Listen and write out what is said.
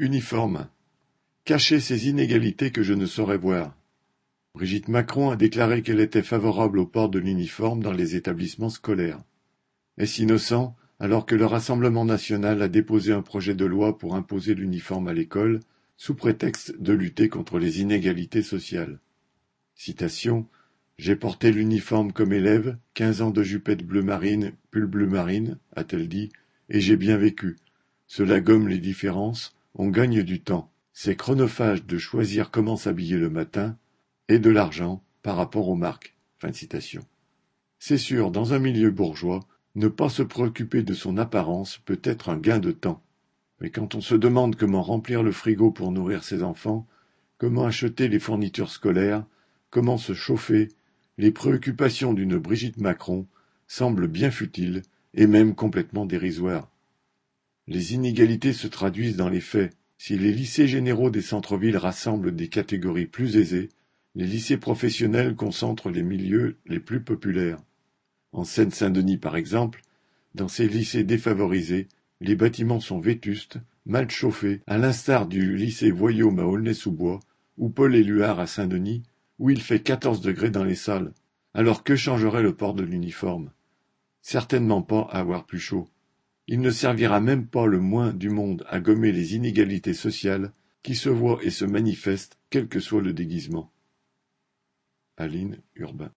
Uniforme. Cacher ces inégalités que je ne saurais voir. Brigitte Macron a déclaré qu'elle était favorable au port de l'uniforme dans les établissements scolaires. Est-ce innocent alors que le Rassemblement national a déposé un projet de loi pour imposer l'uniforme à l'école, sous prétexte de lutter contre les inégalités sociales? Citation J'ai porté l'uniforme comme élève, quinze ans de jupette bleu marine, pull bleu marine, a-t-elle dit, et j'ai bien vécu. Cela gomme les différences, on gagne du temps. C'est chronophage de choisir comment s'habiller le matin, et de l'argent par rapport aux marques. C'est sûr, dans un milieu bourgeois, ne pas se préoccuper de son apparence peut être un gain de temps. Mais quand on se demande comment remplir le frigo pour nourrir ses enfants, comment acheter les fournitures scolaires, comment se chauffer, les préoccupations d'une Brigitte Macron semblent bien futiles et même complètement dérisoires. Les inégalités se traduisent dans les faits. Si les lycées généraux des centres-villes rassemblent des catégories plus aisées, les lycées professionnels concentrent les milieux les plus populaires. En Seine-Saint-Denis par exemple, dans ces lycées défavorisés, les bâtiments sont vétustes, mal chauffés, à l'instar du lycée Voyaume à Aulnay-sous-Bois, ou Paul Éluard à Saint-Denis, où il fait quatorze degrés dans les salles. Alors que changerait le port de l'uniforme? Certainement pas avoir plus chaud. Il ne servira même pas le moins du monde à gommer les inégalités sociales qui se voient et se manifestent quel que soit le déguisement. Aline Urbain